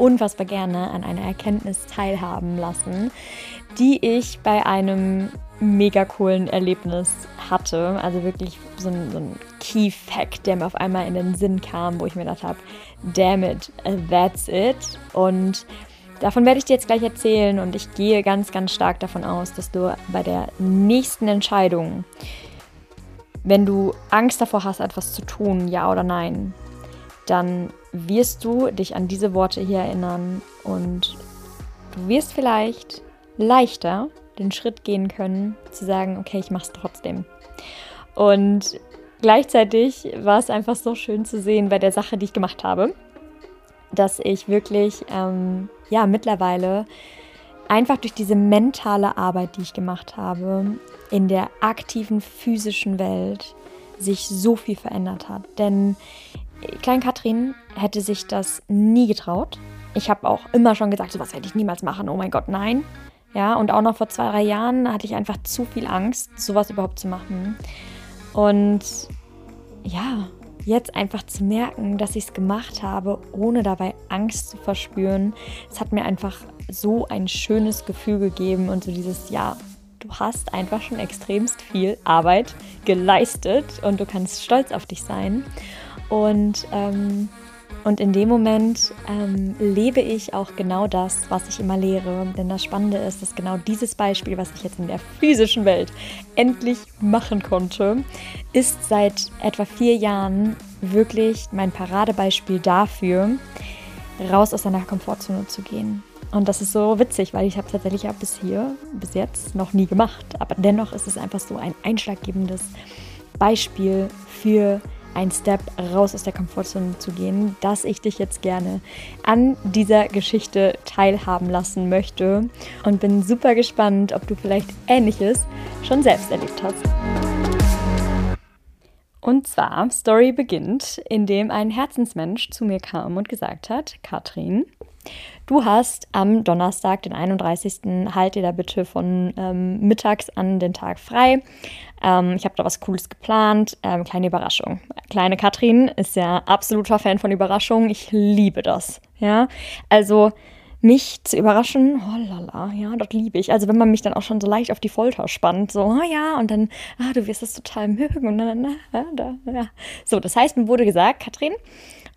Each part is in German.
unfassbar gerne an einer Erkenntnis teilhaben lassen, die ich bei einem mega coolen Erlebnis hatte. Also wirklich so ein, so ein Key Fact, der mir auf einmal in den Sinn kam, wo ich mir gedacht habe, damn it, that's it. Und davon werde ich dir jetzt gleich erzählen und ich gehe ganz, ganz stark davon aus, dass du bei der nächsten Entscheidung, wenn du Angst davor hast, etwas zu tun, ja oder nein, dann wirst du dich an diese Worte hier erinnern und du wirst vielleicht leichter den Schritt gehen können, zu sagen, okay, ich mache es trotzdem. Und gleichzeitig war es einfach so schön zu sehen bei der Sache, die ich gemacht habe, dass ich wirklich, ähm, ja, mittlerweile einfach durch diese mentale Arbeit, die ich gemacht habe, in der aktiven physischen Welt sich so viel verändert hat. Denn Klein Katrin hätte sich das nie getraut. Ich habe auch immer schon gesagt, sowas werde ich niemals machen. Oh mein Gott, nein. Ja, und auch noch vor zwei, drei Jahren hatte ich einfach zu viel Angst, sowas überhaupt zu machen. Und ja, jetzt einfach zu merken, dass ich es gemacht habe, ohne dabei Angst zu verspüren, es hat mir einfach so ein schönes Gefühl gegeben und so dieses, ja, du hast einfach schon extremst viel Arbeit geleistet und du kannst stolz auf dich sein. Und, ähm, und in dem Moment ähm, lebe ich auch genau das, was ich immer lehre. Denn das Spannende ist, dass genau dieses Beispiel, was ich jetzt in der physischen Welt endlich machen konnte, ist seit etwa vier Jahren wirklich mein Paradebeispiel dafür, raus aus seiner Komfortzone zu gehen. Und das ist so witzig, weil ich habe tatsächlich ja bis hier, bis jetzt noch nie gemacht. Aber dennoch ist es einfach so ein einschlaggebendes Beispiel für ein Step raus aus der Komfortzone zu gehen, dass ich dich jetzt gerne an dieser Geschichte teilhaben lassen möchte und bin super gespannt, ob du vielleicht Ähnliches schon selbst erlebt hast. Und zwar, Story beginnt, indem ein Herzensmensch zu mir kam und gesagt hat, Katrin, Du hast am Donnerstag, den 31. halt dir da bitte von ähm, mittags an den Tag frei. Ähm, ich habe da was Cooles geplant. Ähm, kleine Überraschung. Kleine Katrin ist ja absoluter Fan von Überraschungen. Ich liebe das. Ja, also mich zu überraschen, oh ja, das liebe ich. Also wenn man mich dann auch schon so leicht auf die Folter spannt, so, oh ja, und dann, ah, du wirst es total mögen und dann, na, da, ja. So, das heißt, mir wurde gesagt, Katrin,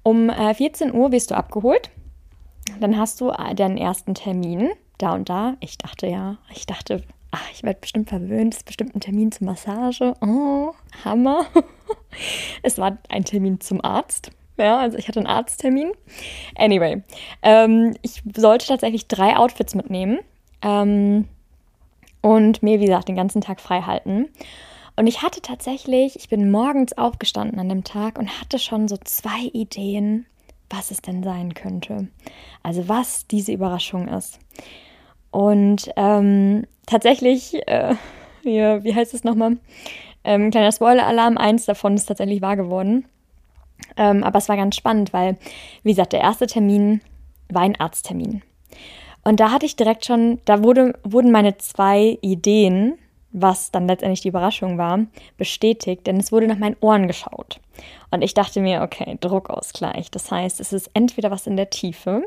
um äh, 14 Uhr wirst du abgeholt dann hast du äh, deinen ersten Termin da und da. Ich dachte ja, ich dachte, ach, ich werde bestimmt verwöhnt, es ist bestimmt ein Termin zur Massage. Oh, Hammer. es war ein Termin zum Arzt. Ja, also ich hatte einen Arzttermin. Anyway, ähm, ich sollte tatsächlich drei Outfits mitnehmen ähm, und mir, wie gesagt, den ganzen Tag frei halten. Und ich hatte tatsächlich, ich bin morgens aufgestanden an dem Tag und hatte schon so zwei Ideen, was es denn sein könnte. Also was diese Überraschung ist. Und ähm, tatsächlich, äh, wie, wie heißt es nochmal? Ähm, kleiner Spoiler-Alarm, eins davon ist tatsächlich wahr geworden. Ähm, aber es war ganz spannend, weil, wie gesagt, der erste Termin war ein Arzttermin. Und da hatte ich direkt schon, da wurde, wurden meine zwei Ideen was dann letztendlich die Überraschung war, bestätigt, denn es wurde nach meinen Ohren geschaut. Und ich dachte mir, okay, Druckausgleich. Das heißt, es ist entweder was in der Tiefe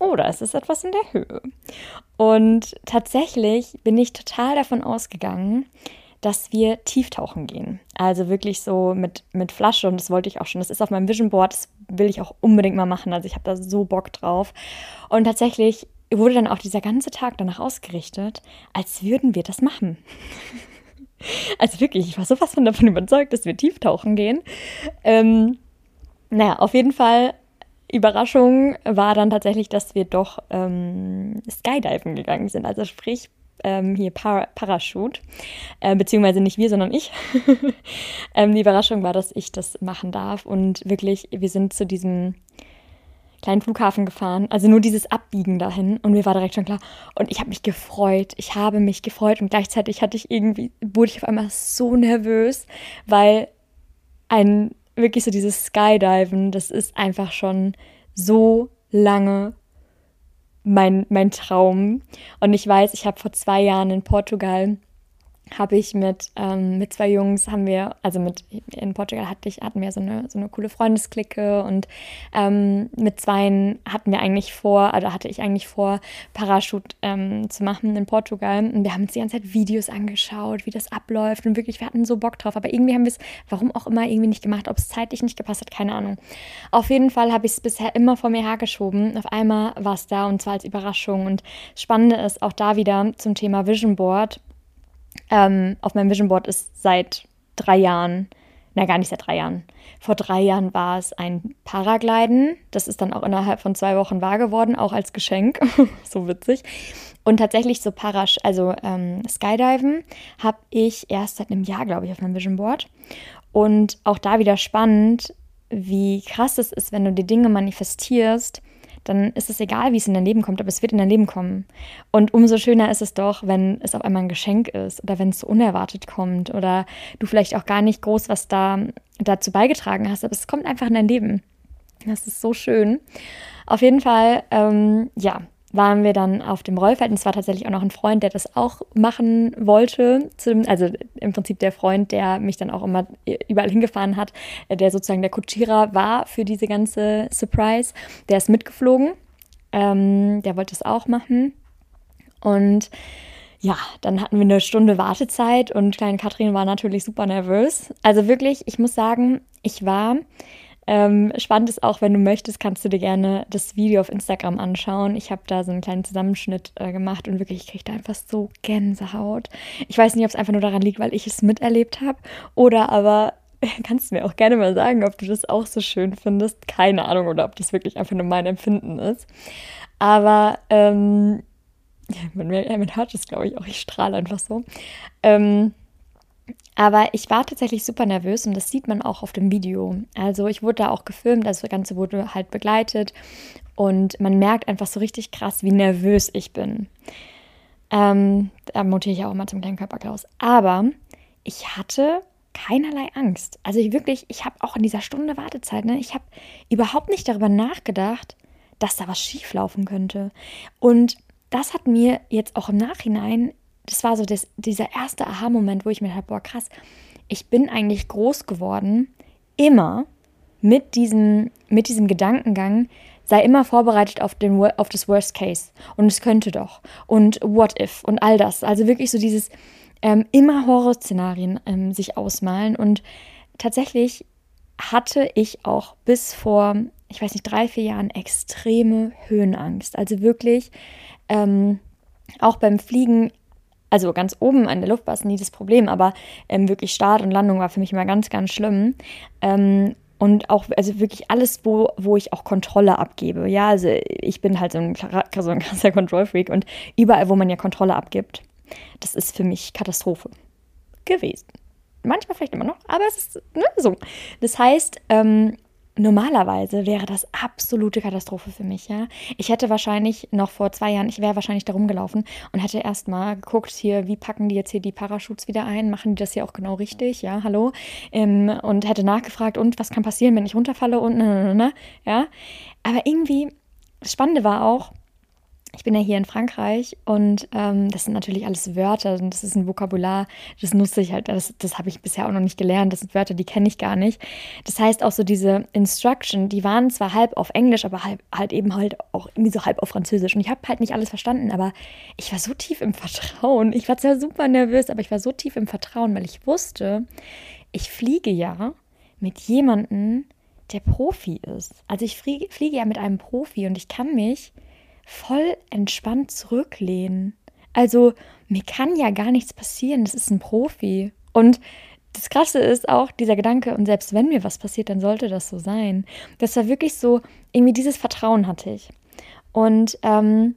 oder es ist etwas in der Höhe. Und tatsächlich bin ich total davon ausgegangen, dass wir tieftauchen gehen. Also wirklich so mit, mit Flasche und das wollte ich auch schon. Das ist auf meinem Vision Board, das will ich auch unbedingt mal machen. Also ich habe da so Bock drauf. Und tatsächlich wurde dann auch dieser ganze Tag danach ausgerichtet, als würden wir das machen. also wirklich, ich war sowas von davon überzeugt, dass wir tieftauchen gehen. Ähm, naja, auf jeden Fall, Überraschung war dann tatsächlich, dass wir doch ähm, Skydiven gegangen sind. Also sprich ähm, hier Par Parachute, äh, beziehungsweise nicht wir, sondern ich. ähm, die Überraschung war, dass ich das machen darf und wirklich, wir sind zu diesem kleinen Flughafen gefahren, also nur dieses Abbiegen dahin und mir war direkt schon klar und ich habe mich gefreut, ich habe mich gefreut und gleichzeitig hatte ich irgendwie, wurde ich auf einmal so nervös, weil ein, wirklich so dieses Skydiven, das ist einfach schon so lange mein, mein Traum. Und ich weiß, ich habe vor zwei Jahren in Portugal habe ich mit, ähm, mit zwei Jungs, haben wir, also mit, in Portugal hatte ich, hatten wir so eine, so eine coole Freundesklicke und ähm, mit zweien hatten wir eigentlich vor, oder hatte ich eigentlich vor, Parachute ähm, zu machen in Portugal. Und wir haben uns die ganze Zeit Videos angeschaut, wie das abläuft und wirklich, wir hatten so Bock drauf. Aber irgendwie haben wir es, warum auch immer, irgendwie nicht gemacht. Ob es zeitlich nicht gepasst hat, keine Ahnung. Auf jeden Fall habe ich es bisher immer vor mir hergeschoben. Auf einmal war es da und zwar als Überraschung. Und Spannende ist auch da wieder zum Thema Vision Board ähm, auf meinem Vision Board ist seit drei Jahren, na gar nicht seit drei Jahren. Vor drei Jahren war es ein Paragliden. Das ist dann auch innerhalb von zwei Wochen wahr geworden, auch als Geschenk. so witzig. Und tatsächlich so Parasch, also ähm, Skydiven, habe ich erst seit einem Jahr, glaube ich, auf meinem Vision Board. Und auch da wieder spannend, wie krass es ist, wenn du die Dinge manifestierst dann ist es egal, wie es in dein Leben kommt, aber es wird in dein Leben kommen. Und umso schöner ist es doch, wenn es auf einmal ein Geschenk ist oder wenn es so unerwartet kommt oder du vielleicht auch gar nicht groß was da dazu beigetragen hast, aber es kommt einfach in dein Leben. Das ist so schön. Auf jeden Fall, ähm, ja, waren wir dann auf dem Rollfeld. Und es war tatsächlich auch noch ein Freund, der das auch machen wollte. also im Prinzip der Freund, der mich dann auch immer überall hingefahren hat, der sozusagen der Kutschierer war für diese ganze Surprise. Der ist mitgeflogen. Ähm, der wollte es auch machen. Und ja, dann hatten wir eine Stunde Wartezeit und kleine Katrin war natürlich super nervös. Also wirklich, ich muss sagen, ich war ähm, spannend ist auch, wenn du möchtest, kannst du dir gerne das Video auf Instagram anschauen. Ich habe da so einen kleinen Zusammenschnitt äh, gemacht und wirklich, ich kriege da einfach so Gänsehaut. Ich weiß nicht, ob es einfach nur daran liegt, weil ich es miterlebt habe oder aber kannst du mir auch gerne mal sagen, ob du das auch so schön findest. Keine Ahnung oder ob das wirklich einfach nur mein Empfinden ist. Aber ähm, ja, man, man hört es, glaube ich, auch. Ich strahle einfach so. Ähm, aber ich war tatsächlich super nervös und das sieht man auch auf dem Video. Also ich wurde da auch gefilmt, also das Ganze wurde halt begleitet und man merkt einfach so richtig krass, wie nervös ich bin. Ähm, da montiere ich auch immer zum kleinen Körperklaus. Aber ich hatte keinerlei Angst. Also ich wirklich, ich habe auch in dieser Stunde Wartezeit, ne, ich habe überhaupt nicht darüber nachgedacht, dass da was schieflaufen könnte. Und das hat mir jetzt auch im Nachhinein das war so das, dieser erste Aha-Moment, wo ich mir dachte, boah, krass, ich bin eigentlich groß geworden, immer mit diesem, mit diesem Gedankengang, sei immer vorbereitet auf, den, auf das Worst Case. Und es könnte doch. Und what if und all das. Also wirklich so dieses ähm, immer Horrorszenarien ähm, sich ausmalen. Und tatsächlich hatte ich auch bis vor, ich weiß nicht, drei, vier Jahren extreme Höhenangst. Also wirklich ähm, auch beim Fliegen also ganz oben an der Luft war es nie das Problem, aber ähm, wirklich Start und Landung war für mich immer ganz, ganz schlimm. Ähm, und auch, also wirklich alles, wo, wo ich auch Kontrolle abgebe. Ja, also ich bin halt so ein, so ein krasser Kontrollfreak und überall, wo man ja Kontrolle abgibt, das ist für mich Katastrophe gewesen. Manchmal vielleicht immer noch, aber es ist ne, so. Das heißt, ähm, Normalerweise wäre das absolute Katastrophe für mich, ja. Ich hätte wahrscheinlich noch vor zwei Jahren, ich wäre wahrscheinlich da rumgelaufen und hätte erstmal geguckt, hier, wie packen die jetzt hier die Parachutes wieder ein? Machen die das hier auch genau richtig? Ja, hallo? Ähm, und hätte nachgefragt, und was kann passieren, wenn ich runterfalle und, ne, ne, ne, ja. Aber irgendwie, das Spannende war auch, bin ja hier in Frankreich und ähm, das sind natürlich alles Wörter und das ist ein Vokabular, das nutze ich halt, das, das habe ich bisher auch noch nicht gelernt, das sind Wörter, die kenne ich gar nicht. Das heißt auch so diese Instruction, die waren zwar halb auf Englisch, aber halb, halt eben halt auch irgendwie so halb auf Französisch und ich habe halt nicht alles verstanden, aber ich war so tief im Vertrauen. Ich war zwar super nervös, aber ich war so tief im Vertrauen, weil ich wusste, ich fliege ja mit jemandem, der Profi ist. Also ich fliege, fliege ja mit einem Profi und ich kann mich voll entspannt zurücklehnen. Also mir kann ja gar nichts passieren, das ist ein Profi. Und das Krasse ist auch dieser Gedanke, und selbst wenn mir was passiert, dann sollte das so sein. Das war wirklich so, irgendwie dieses Vertrauen hatte ich. Und ähm,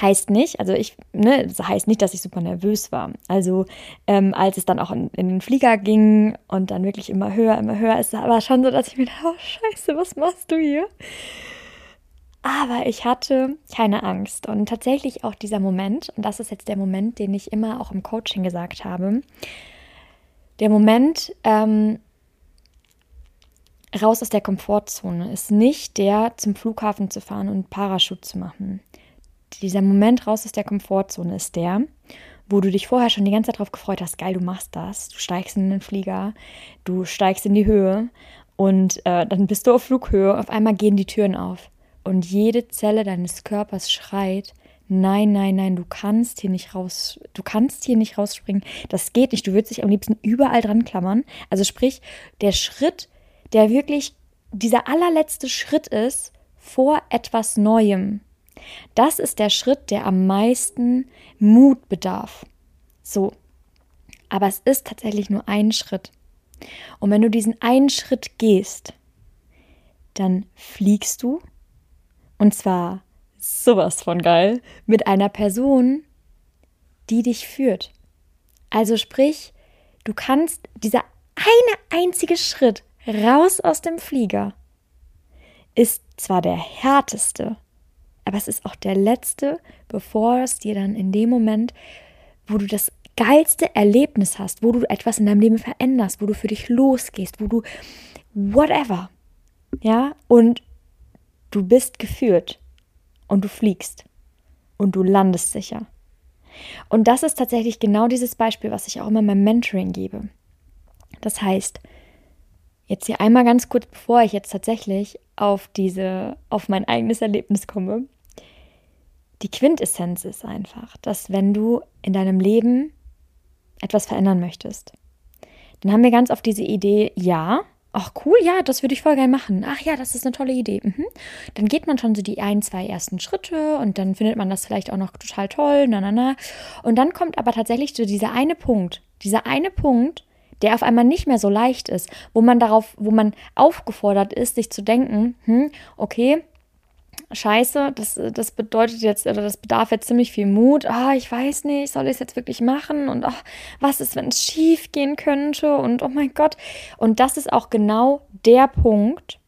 Heißt nicht, also ich, ne, das heißt nicht, dass ich super nervös war. Also ähm, als es dann auch in, in, den Flieger ging und dann wirklich immer höher, immer höher, ist es aber schon so, dass ich mir dachte, oh scheiße, was machst du hier? Aber ich hatte keine Angst. Und tatsächlich auch dieser Moment, und das ist jetzt der Moment, den ich immer auch im Coaching gesagt habe, der Moment, ähm, raus aus der Komfortzone ist nicht der, zum Flughafen zu fahren und Parachut zu machen dieser Moment raus aus der Komfortzone ist der, wo du dich vorher schon die ganze Zeit darauf gefreut hast, geil, du machst das, du steigst in den Flieger, du steigst in die Höhe und äh, dann bist du auf Flughöhe, auf einmal gehen die Türen auf und jede Zelle deines Körpers schreit, nein, nein, nein, du kannst hier nicht raus, du kannst hier nicht rausspringen, das geht nicht, du würdest dich am liebsten überall dran klammern. Also sprich, der Schritt, der wirklich dieser allerletzte Schritt ist vor etwas Neuem, das ist der Schritt, der am meisten Mut bedarf. So. Aber es ist tatsächlich nur ein Schritt. Und wenn du diesen einen Schritt gehst, dann fliegst du. Und zwar sowas von geil mit einer Person, die dich führt. Also sprich, du kannst dieser eine einzige Schritt raus aus dem Flieger ist zwar der härteste, aber es ist auch der letzte, bevor es dir dann in dem Moment, wo du das geilste Erlebnis hast, wo du etwas in deinem Leben veränderst, wo du für dich losgehst, wo du whatever, ja, und du bist geführt und du fliegst und du landest sicher. Und das ist tatsächlich genau dieses Beispiel, was ich auch immer meinem Mentoring gebe. Das heißt, jetzt hier einmal ganz kurz, bevor ich jetzt tatsächlich auf diese, auf mein eigenes Erlebnis komme, die Quintessenz ist einfach, dass wenn du in deinem Leben etwas verändern möchtest, dann haben wir ganz oft diese Idee, ja, ach cool, ja, das würde ich voll gerne machen. Ach ja, das ist eine tolle Idee. Mhm. Dann geht man schon so die ein, zwei ersten Schritte und dann findet man das vielleicht auch noch total toll, na, na, na. Und dann kommt aber tatsächlich so dieser eine Punkt, dieser eine Punkt, der auf einmal nicht mehr so leicht ist, wo man darauf, wo man aufgefordert ist, sich zu denken, hm, okay, scheiße, das, das bedeutet jetzt, oder das bedarf jetzt ziemlich viel Mut. Ah, ich weiß nicht, soll ich es jetzt wirklich machen? Und ach, was ist, wenn es schief gehen könnte? Und oh mein Gott. Und das ist auch genau der Punkt,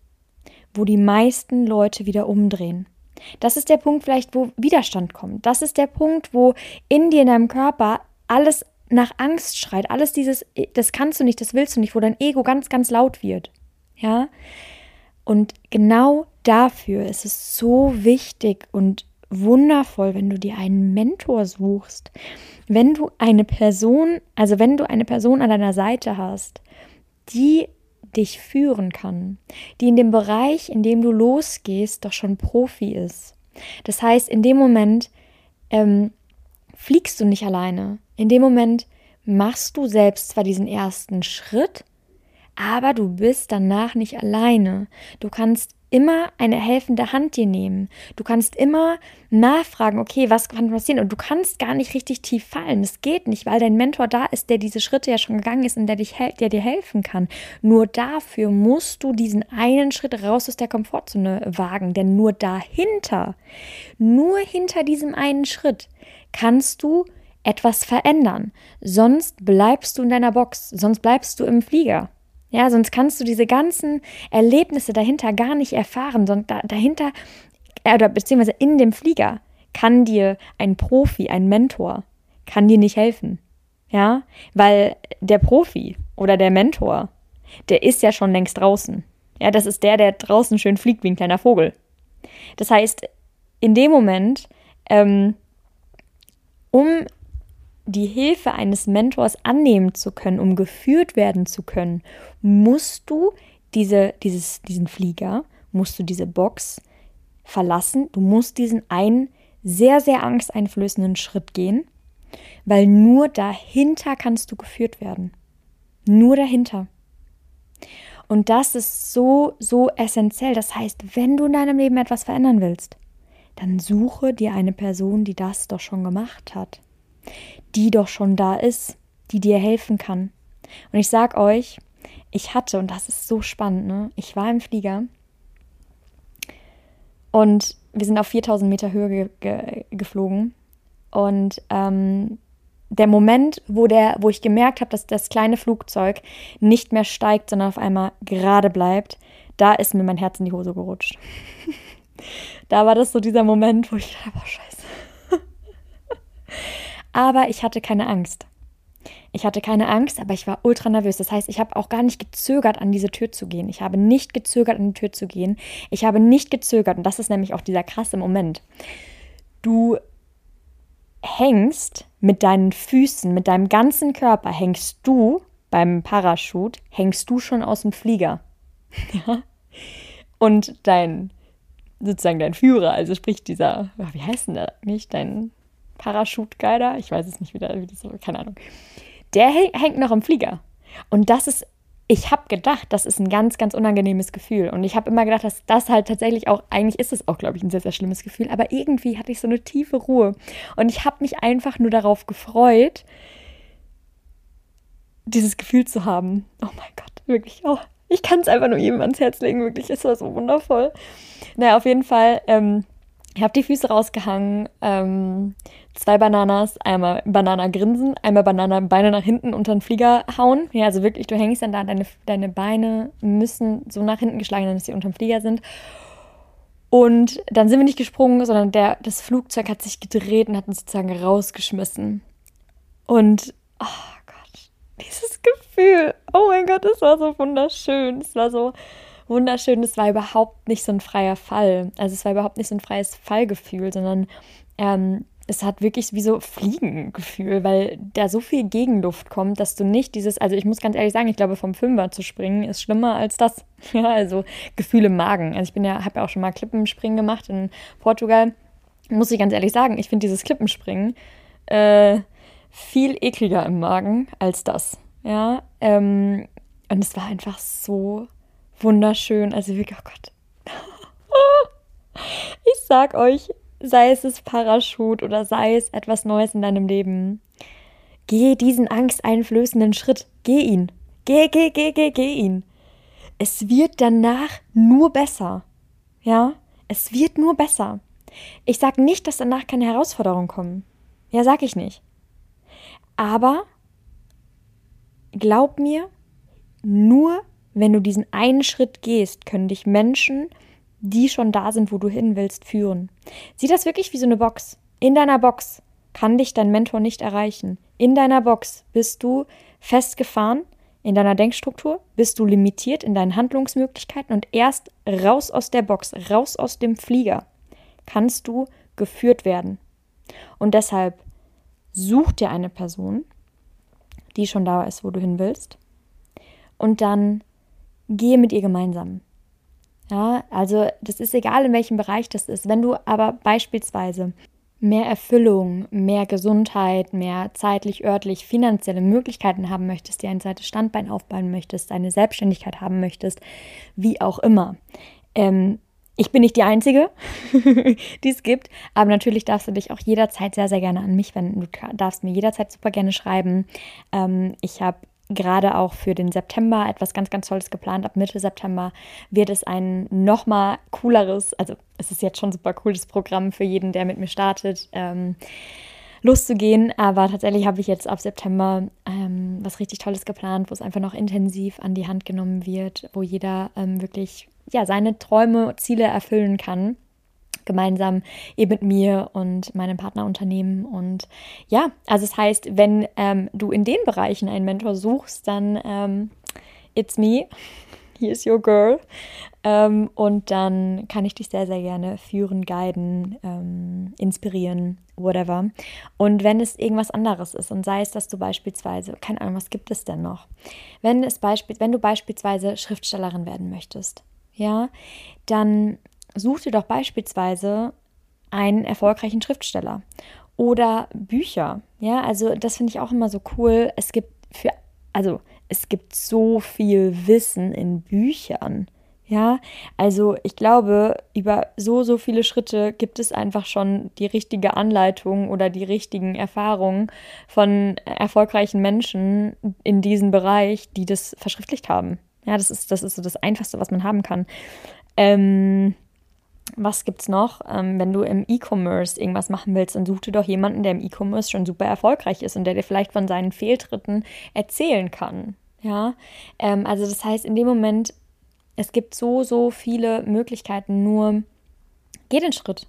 wo die meisten Leute wieder umdrehen. Das ist der Punkt vielleicht, wo Widerstand kommt. Das ist der Punkt, wo in dir, in deinem Körper alles nach Angst schreit. Alles dieses, das kannst du nicht, das willst du nicht, wo dein Ego ganz, ganz laut wird. Ja. Und genau dafür ist es so wichtig und wundervoll, wenn du dir einen Mentor suchst. Wenn du eine Person, also wenn du eine Person an deiner Seite hast, die dich führen kann, die in dem Bereich, in dem du losgehst, doch schon Profi ist. Das heißt, in dem Moment ähm, fliegst du nicht alleine. In dem Moment machst du selbst zwar diesen ersten Schritt, aber du bist danach nicht alleine. Du kannst immer eine helfende Hand dir nehmen. Du kannst immer nachfragen, okay, was kann passieren? Und du kannst gar nicht richtig tief fallen. Es geht nicht, weil dein Mentor da ist, der diese Schritte ja schon gegangen ist und der, dich, der dir helfen kann. Nur dafür musst du diesen einen Schritt raus aus der Komfortzone wagen. Denn nur dahinter, nur hinter diesem einen Schritt kannst du etwas verändern. Sonst bleibst du in deiner Box, sonst bleibst du im Flieger. Ja, sonst kannst du diese ganzen Erlebnisse dahinter gar nicht erfahren, sondern dahinter, äh, oder beziehungsweise in dem Flieger kann dir ein Profi, ein Mentor, kann dir nicht helfen. Ja, weil der Profi oder der Mentor, der ist ja schon längst draußen. Ja, das ist der, der draußen schön fliegt wie ein kleiner Vogel. Das heißt, in dem Moment, ähm, um die Hilfe eines Mentors annehmen zu können, um geführt werden zu können, musst du diese, dieses, diesen Flieger, musst du diese Box verlassen. Du musst diesen einen sehr, sehr angsteinflößenden Schritt gehen, weil nur dahinter kannst du geführt werden. Nur dahinter. Und das ist so, so essentiell. Das heißt, wenn du in deinem Leben etwas verändern willst, dann suche dir eine Person, die das doch schon gemacht hat die doch schon da ist, die dir helfen kann. Und ich sag euch, ich hatte, und das ist so spannend, ne? Ich war im Flieger und wir sind auf 4000 Meter Höhe ge ge geflogen. Und ähm, der Moment, wo, der, wo ich gemerkt habe, dass das kleine Flugzeug nicht mehr steigt, sondern auf einmal gerade bleibt, da ist mir mein Herz in die Hose gerutscht. da war das so dieser Moment, wo ich dachte, boah, scheiße. Aber ich hatte keine Angst. Ich hatte keine Angst, aber ich war ultra nervös. Das heißt, ich habe auch gar nicht gezögert, an diese Tür zu gehen. Ich habe nicht gezögert, an die Tür zu gehen. Ich habe nicht gezögert, und das ist nämlich auch dieser krasse Moment. Du hängst mit deinen Füßen, mit deinem ganzen Körper, hängst du beim Parachut, hängst du schon aus dem Flieger. Und dein, sozusagen dein Führer, also sprich dieser, wie heißt denn der nicht, dein Parachutguider, ich weiß es nicht wieder, wie das keine Ahnung der hängt noch im Flieger. Und das ist, ich habe gedacht, das ist ein ganz, ganz unangenehmes Gefühl. Und ich habe immer gedacht, dass das halt tatsächlich auch, eigentlich ist es auch, glaube ich, ein sehr, sehr schlimmes Gefühl. Aber irgendwie hatte ich so eine tiefe Ruhe. Und ich habe mich einfach nur darauf gefreut, dieses Gefühl zu haben. Oh mein Gott, wirklich. Oh, ich kann es einfach nur jedem ans Herz legen, wirklich. Es war so wundervoll. Naja, auf jeden Fall. Ähm, ich habe die Füße rausgehangen, ähm, zwei Bananas, einmal Banana grinsen, einmal Banana Beine nach hinten unter den Flieger hauen. Ja, also wirklich, du hängst dann da, deine, deine Beine müssen so nach hinten geschlagen sein, dass sie unter dem Flieger sind. Und dann sind wir nicht gesprungen, sondern der, das Flugzeug hat sich gedreht und hat uns sozusagen rausgeschmissen. Und, oh Gott, dieses Gefühl, oh mein Gott, es war so wunderschön. Es war so, wunderschön. Es war überhaupt nicht so ein freier Fall. Also es war überhaupt nicht so ein freies Fallgefühl, sondern ähm, es hat wirklich wie so Fliegengefühl, weil da so viel Gegenluft kommt, dass du nicht dieses, also ich muss ganz ehrlich sagen, ich glaube, vom Fünfer zu springen ist schlimmer als das. Ja, also Gefühle im Magen. Also ich bin ja, habe ja auch schon mal Klippenspringen gemacht in Portugal. Muss ich ganz ehrlich sagen, ich finde dieses Klippenspringen äh, viel ekliger im Magen als das. Ja, ähm, und es war einfach so wunderschön. Also wirklich, oh Gott. Ich sag euch, sei es das Parachut oder sei es etwas Neues in deinem Leben, geh diesen angsteinflößenden Schritt. Geh ihn. Geh, geh, geh, geh, geh ihn. Es wird danach nur besser. Ja, es wird nur besser. Ich sag nicht, dass danach keine Herausforderungen kommen. Ja, sag ich nicht. Aber glaub mir, nur wenn du diesen einen Schritt gehst, können dich Menschen, die schon da sind, wo du hin willst, führen. Sieh das wirklich wie so eine Box. In deiner Box kann dich dein Mentor nicht erreichen. In deiner Box bist du festgefahren, in deiner Denkstruktur bist du limitiert in deinen Handlungsmöglichkeiten und erst raus aus der Box, raus aus dem Flieger, kannst du geführt werden. Und deshalb such dir eine Person, die schon da ist, wo du hin willst, und dann gehe mit ihr gemeinsam. Ja, also das ist egal, in welchem Bereich das ist. Wenn du aber beispielsweise mehr Erfüllung, mehr Gesundheit, mehr zeitlich, örtlich, finanzielle Möglichkeiten haben möchtest, dir ein zweites Standbein aufbauen möchtest, eine Selbstständigkeit haben möchtest, wie auch immer. Ähm, ich bin nicht die Einzige, die es gibt, aber natürlich darfst du dich auch jederzeit sehr, sehr gerne an mich wenden. Du darfst mir jederzeit super gerne schreiben. Ähm, ich habe gerade auch für den September etwas ganz, ganz Tolles geplant. Ab Mitte September wird es ein nochmal cooleres, also es ist jetzt schon super cooles Programm für jeden, der mit mir startet, ähm, loszugehen. Aber tatsächlich habe ich jetzt ab September ähm, was richtig Tolles geplant, wo es einfach noch intensiv an die Hand genommen wird, wo jeder ähm, wirklich ja, seine Träume, Ziele erfüllen kann gemeinsam eben mit mir und meinem Partnerunternehmen. Und ja, also es das heißt, wenn ähm, du in den Bereichen einen Mentor suchst, dann ähm, it's me, he is your girl. Ähm, und dann kann ich dich sehr, sehr gerne führen, guiden, ähm, inspirieren, whatever. Und wenn es irgendwas anderes ist und sei es, dass du beispielsweise, keine Ahnung, was gibt es denn noch? Wenn, es beispiel, wenn du beispielsweise Schriftstellerin werden möchtest, ja, dann such dir doch beispielsweise einen erfolgreichen Schriftsteller oder Bücher. Ja, also das finde ich auch immer so cool. Es gibt für, also es gibt so viel Wissen in Büchern. Ja, also ich glaube, über so, so viele Schritte gibt es einfach schon die richtige Anleitung oder die richtigen Erfahrungen von erfolgreichen Menschen in diesem Bereich, die das verschriftlicht haben. Ja, das ist, das ist so das Einfachste, was man haben kann. Ähm, was gibt's noch? Ähm, wenn du im E-Commerce irgendwas machen willst, dann such dir doch jemanden, der im E-Commerce schon super erfolgreich ist und der dir vielleicht von seinen Fehltritten erzählen kann. Ja, ähm, also das heißt, in dem Moment, es gibt so, so viele Möglichkeiten, nur geh den Schritt.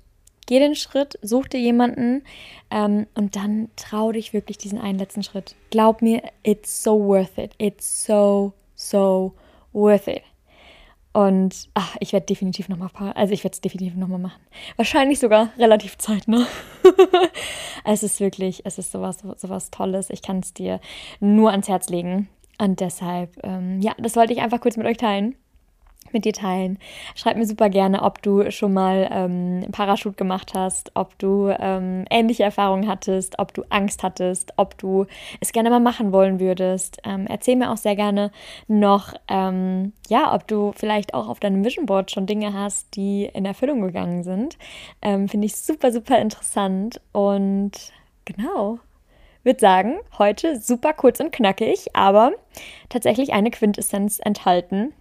Geh den Schritt, such dir jemanden ähm, und dann trau dich wirklich diesen einen letzten Schritt. Glaub mir, it's so worth it. It's so, so worth it. Und ach, ich werde definitiv nochmal, also ich werde es definitiv nochmal machen. Wahrscheinlich sogar relativ zeitnah. es ist wirklich, es ist sowas, sowas Tolles. Ich kann es dir nur ans Herz legen. Und deshalb, ähm, ja, das wollte ich einfach kurz mit euch teilen mit dir teilen. Schreib mir super gerne, ob du schon mal ähm, Parachut gemacht hast, ob du ähm, ähnliche Erfahrungen hattest, ob du Angst hattest, ob du es gerne mal machen wollen würdest. Ähm, erzähl mir auch sehr gerne noch, ähm, ja, ob du vielleicht auch auf deinem Vision Board schon Dinge hast, die in Erfüllung gegangen sind. Ähm, finde ich super, super interessant und genau würde sagen, heute super kurz und knackig, aber tatsächlich eine Quintessenz enthalten,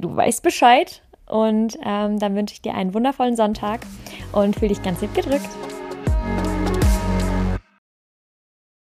du weißt Bescheid. Und ähm, dann wünsche ich dir einen wundervollen Sonntag und fühle dich ganz lieb gedrückt.